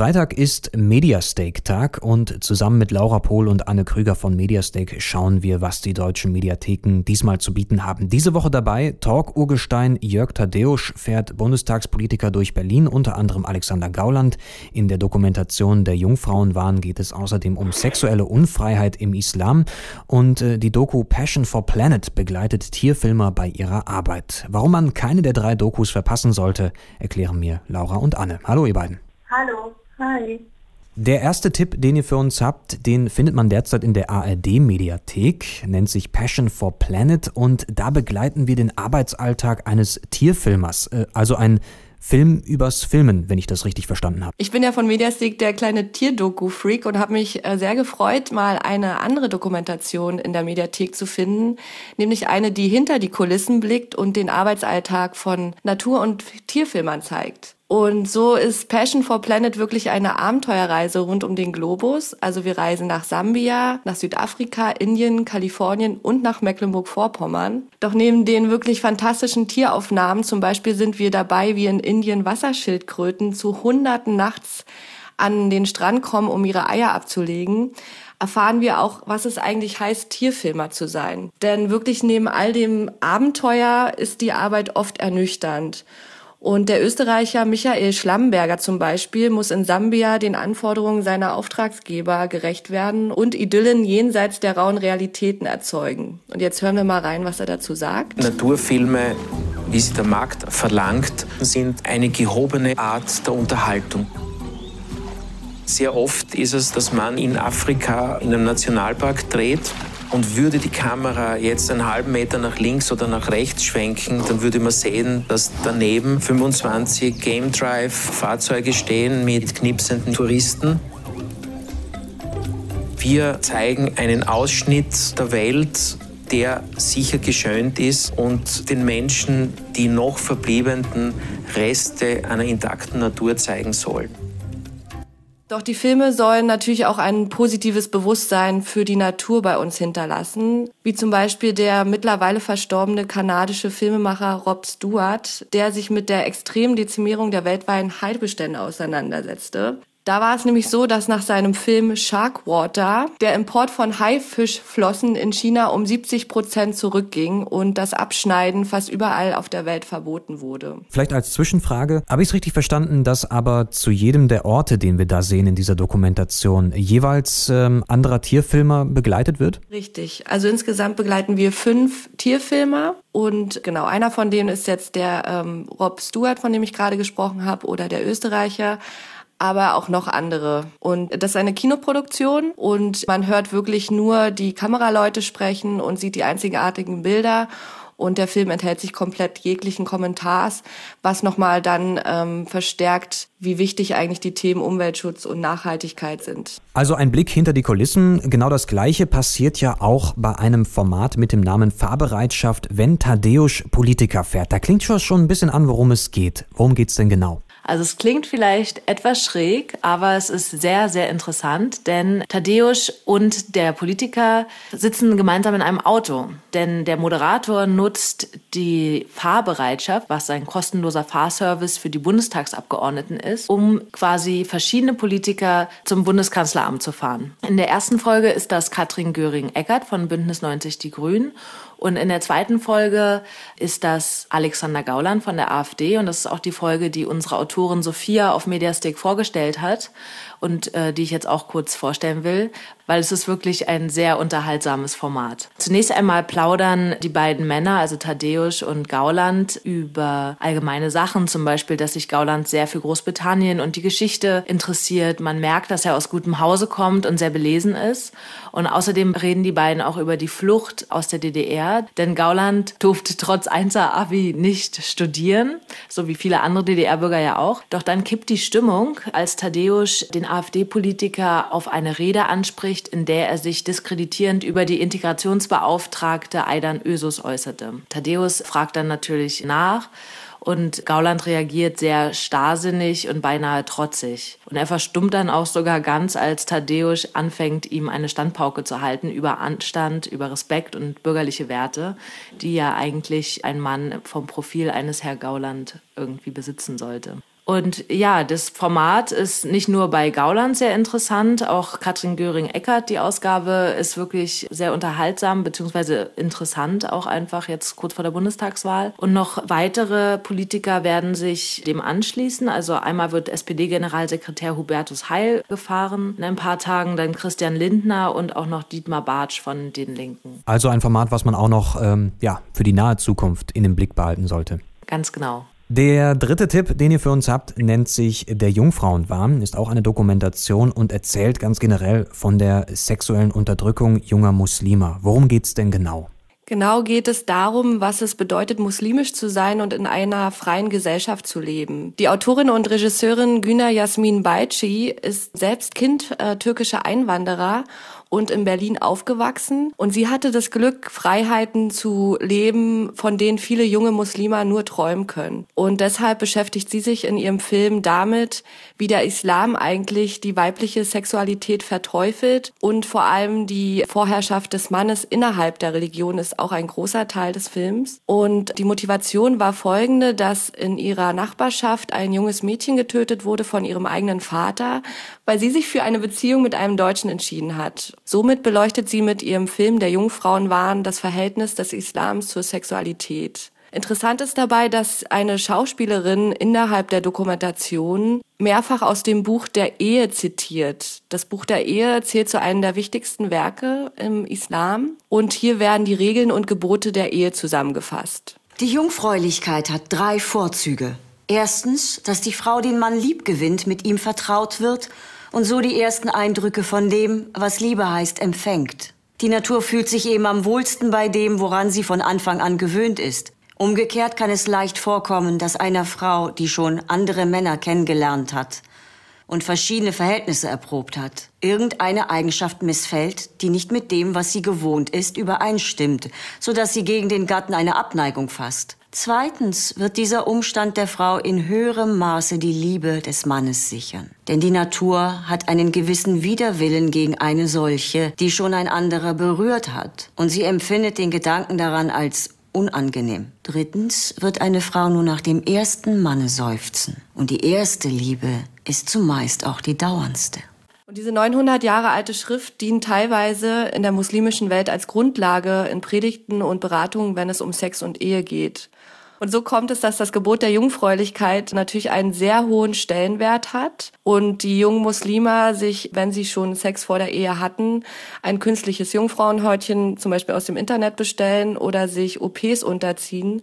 Freitag ist Mediastake-Tag und zusammen mit Laura Pohl und Anne Krüger von Mediastake schauen wir, was die deutschen Mediatheken diesmal zu bieten haben. Diese Woche dabei Talk-Urgestein Jörg Tadeusz fährt Bundestagspolitiker durch Berlin, unter anderem Alexander Gauland. In der Dokumentation der Jungfrauenwahn geht es außerdem um sexuelle Unfreiheit im Islam und äh, die Doku Passion for Planet begleitet Tierfilmer bei ihrer Arbeit. Warum man keine der drei Dokus verpassen sollte, erklären mir Laura und Anne. Hallo ihr beiden. Hallo. Hi. Der erste Tipp, den ihr für uns habt, den findet man derzeit in der ARD-Mediathek, nennt sich Passion for Planet und da begleiten wir den Arbeitsalltag eines Tierfilmers, äh, also ein Film übers Filmen, wenn ich das richtig verstanden habe. Ich bin ja von Mediastick der kleine Tierdoku-Freak und habe mich äh, sehr gefreut, mal eine andere Dokumentation in der Mediathek zu finden, nämlich eine, die hinter die Kulissen blickt und den Arbeitsalltag von Natur- und Tierfilmern zeigt. Und so ist Passion for Planet wirklich eine Abenteuerreise rund um den Globus. Also wir reisen nach Sambia, nach Südafrika, Indien, Kalifornien und nach Mecklenburg-Vorpommern. Doch neben den wirklich fantastischen Tieraufnahmen, zum Beispiel sind wir dabei, wie in Indien Wasserschildkröten zu Hunderten nachts an den Strand kommen, um ihre Eier abzulegen, erfahren wir auch, was es eigentlich heißt, Tierfilmer zu sein. Denn wirklich neben all dem Abenteuer ist die Arbeit oft ernüchternd. Und der Österreicher Michael Schlamberger zum Beispiel muss in Sambia den Anforderungen seiner Auftragsgeber gerecht werden und Idyllen jenseits der rauen Realitäten erzeugen. Und jetzt hören wir mal rein, was er dazu sagt. Naturfilme, wie sie der Markt verlangt, sind eine gehobene Art der Unterhaltung. Sehr oft ist es, dass man in Afrika in einem Nationalpark dreht und würde die Kamera jetzt einen halben Meter nach links oder nach rechts schwenken, dann würde man sehen, dass daneben 25 Game Drive Fahrzeuge stehen mit knipsenden Touristen. Wir zeigen einen Ausschnitt der Welt, der sicher geschönt ist und den Menschen die noch verbliebenen Reste einer intakten Natur zeigen soll. Doch die Filme sollen natürlich auch ein positives Bewusstsein für die Natur bei uns hinterlassen, wie zum Beispiel der mittlerweile verstorbene kanadische Filmemacher Rob Stewart, der sich mit der extremen Dezimierung der weltweiten Heidebestände auseinandersetzte. Da war es nämlich so, dass nach seinem Film Sharkwater der Import von Haifischflossen in China um 70 Prozent zurückging und das Abschneiden fast überall auf der Welt verboten wurde. Vielleicht als Zwischenfrage, habe ich es richtig verstanden, dass aber zu jedem der Orte, den wir da sehen in dieser Dokumentation, jeweils ähm, anderer Tierfilmer begleitet wird? Richtig. Also insgesamt begleiten wir fünf Tierfilmer und genau, einer von denen ist jetzt der ähm, Rob Stewart, von dem ich gerade gesprochen habe, oder der Österreicher aber auch noch andere. Und das ist eine Kinoproduktion und man hört wirklich nur die Kameraleute sprechen und sieht die einzigartigen Bilder. Und der Film enthält sich komplett jeglichen Kommentars, was nochmal dann ähm, verstärkt, wie wichtig eigentlich die Themen Umweltschutz und Nachhaltigkeit sind. Also ein Blick hinter die Kulissen. Genau das Gleiche passiert ja auch bei einem Format mit dem Namen Fahrbereitschaft, wenn Tadeusz Politiker fährt. Da klingt schon ein bisschen an, worum es geht. Worum geht's denn genau? Also es klingt vielleicht etwas schräg, aber es ist sehr, sehr interessant, denn Tadeusz und der Politiker sitzen gemeinsam in einem Auto. Denn der Moderator nutzt die Fahrbereitschaft, was ein kostenloser Fahrservice für die Bundestagsabgeordneten ist, um quasi verschiedene Politiker zum Bundeskanzleramt zu fahren. In der ersten Folge ist das Katrin Göring-Eckert von Bündnis 90 Die Grünen und in der zweiten Folge ist das Alexander Gauland von der AfD und das ist auch die Folge, die unsere Autorin Sophia auf Mediastick vorgestellt hat und äh, die ich jetzt auch kurz vorstellen will, weil es ist wirklich ein sehr unterhaltsames Format. Zunächst einmal plaudern die beiden Männer, also Tadeusz und Gauland, über allgemeine Sachen, zum Beispiel, dass sich Gauland sehr für Großbritannien und die Geschichte interessiert. Man merkt, dass er aus gutem Hause kommt und sehr belesen ist. Und außerdem reden die beiden auch über die Flucht aus der DDR, denn Gauland durfte trotz 1er Abi nicht studieren, so wie viele andere DDR-Bürger ja auch. Doch dann kippt die Stimmung, als Tadeusz den AfD-Politiker auf eine Rede anspricht, in der er sich diskreditierend über die Integrationsbeauftragte Aidan Ösus äußerte. Thaddeus fragt dann natürlich nach Und Gauland reagiert sehr starrsinnig und beinahe trotzig. Und er verstummt dann auch sogar ganz, als Tadeusz anfängt, ihm eine Standpauke zu halten über Anstand, über Respekt und bürgerliche Werte, die ja eigentlich ein Mann vom Profil eines Herr Gauland irgendwie besitzen sollte. Und ja, das Format ist nicht nur bei Gauland sehr interessant, auch Katrin Göring-Eckert, die Ausgabe ist wirklich sehr unterhaltsam beziehungsweise interessant, auch einfach jetzt kurz vor der Bundestagswahl. Und noch weitere Politiker werden sich dem anschließen. Also einmal wird SPD-Generalsekretär Hubertus Heil gefahren in ein paar Tagen, dann Christian Lindner und auch noch Dietmar Bartsch von den Linken. Also ein Format, was man auch noch ähm, ja, für die nahe Zukunft in den Blick behalten sollte. Ganz genau. Der dritte Tipp, den ihr für uns habt, nennt sich Der Jungfrauenwahn, ist auch eine Dokumentation und erzählt ganz generell von der sexuellen Unterdrückung junger Muslime. Worum geht's denn genau? Genau geht es darum, was es bedeutet, muslimisch zu sein und in einer freien Gesellschaft zu leben. Die Autorin und Regisseurin Güner Yasmin Bayci ist selbst Kind äh, türkischer Einwanderer und in Berlin aufgewachsen. Und sie hatte das Glück, Freiheiten zu leben, von denen viele junge Muslime nur träumen können. Und deshalb beschäftigt sie sich in ihrem Film damit, wie der Islam eigentlich die weibliche Sexualität verteufelt und vor allem die Vorherrschaft des Mannes innerhalb der Religion ist auch ein großer Teil des Films. Und die Motivation war folgende, dass in ihrer Nachbarschaft ein junges Mädchen getötet wurde von ihrem eigenen Vater, weil sie sich für eine Beziehung mit einem Deutschen entschieden hat. Somit beleuchtet sie mit ihrem Film Der Jungfrauenwahn das Verhältnis des Islams zur Sexualität. Interessant ist dabei, dass eine Schauspielerin innerhalb der Dokumentation mehrfach aus dem Buch der Ehe zitiert. Das Buch der Ehe zählt zu einem der wichtigsten Werke im Islam und hier werden die Regeln und Gebote der Ehe zusammengefasst. Die Jungfräulichkeit hat drei Vorzüge. Erstens, dass die Frau den Mann lieb gewinnt, mit ihm vertraut wird und so die ersten Eindrücke von dem, was Liebe heißt, empfängt. Die Natur fühlt sich eben am wohlsten bei dem, woran sie von Anfang an gewöhnt ist. Umgekehrt kann es leicht vorkommen, dass einer Frau, die schon andere Männer kennengelernt hat und verschiedene Verhältnisse erprobt hat, irgendeine Eigenschaft missfällt, die nicht mit dem, was sie gewohnt ist, übereinstimmt, so dass sie gegen den Gatten eine Abneigung fasst. Zweitens wird dieser Umstand der Frau in höherem Maße die Liebe des Mannes sichern. Denn die Natur hat einen gewissen Widerwillen gegen eine solche, die schon ein anderer berührt hat. Und sie empfindet den Gedanken daran als unangenehm. Drittens wird eine Frau nur nach dem ersten Manne seufzen. Und die erste Liebe ist zumeist auch die dauerndste. Und diese 900 Jahre alte Schrift dient teilweise in der muslimischen Welt als Grundlage in Predigten und Beratungen, wenn es um Sex und Ehe geht. Und so kommt es, dass das Gebot der Jungfräulichkeit natürlich einen sehr hohen Stellenwert hat und die jungen Muslime sich, wenn sie schon Sex vor der Ehe hatten, ein künstliches Jungfrauenhäutchen zum Beispiel aus dem Internet bestellen oder sich OPs unterziehen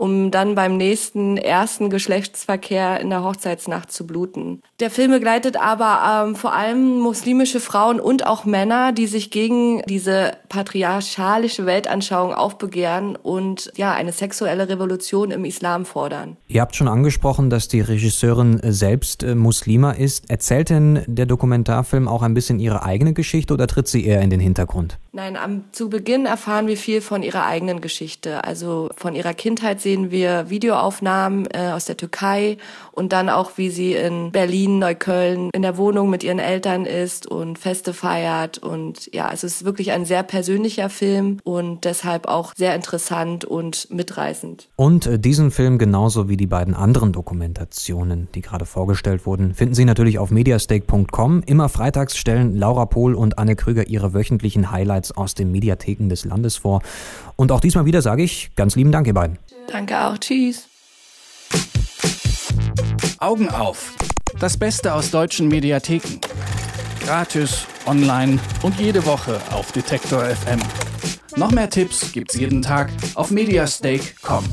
um dann beim nächsten ersten Geschlechtsverkehr in der Hochzeitsnacht zu bluten. Der Film begleitet aber ähm, vor allem muslimische Frauen und auch Männer, die sich gegen diese patriarchalische Weltanschauung aufbegehren und ja eine sexuelle Revolution im Islam fordern. Ihr habt schon angesprochen, dass die Regisseurin selbst äh, Muslima ist. Erzählt denn der Dokumentarfilm auch ein bisschen ihre eigene Geschichte oder tritt sie eher in den Hintergrund? Nein, am, zu Beginn erfahren wir viel von ihrer eigenen Geschichte, also von ihrer Kindheit sehen wir Videoaufnahmen äh, aus der Türkei und dann auch, wie sie in Berlin, Neukölln in der Wohnung mit ihren Eltern ist und Feste feiert. Und ja, es ist wirklich ein sehr persönlicher Film und deshalb auch sehr interessant und mitreißend. Und äh, diesen Film genauso wie die beiden anderen Dokumentationen, die gerade vorgestellt wurden, finden Sie natürlich auf mediastake.com. Immer freitags stellen Laura Pohl und Anne Krüger ihre wöchentlichen Highlights aus den Mediatheken des Landes vor. Und auch diesmal wieder sage ich ganz lieben Dank, ihr beiden. Danke auch. Tschüss. Augen auf. Das Beste aus deutschen Mediatheken. Gratis, online und jede Woche auf Detektor FM. Noch mehr Tipps gibt's jeden Tag auf mediastake.com.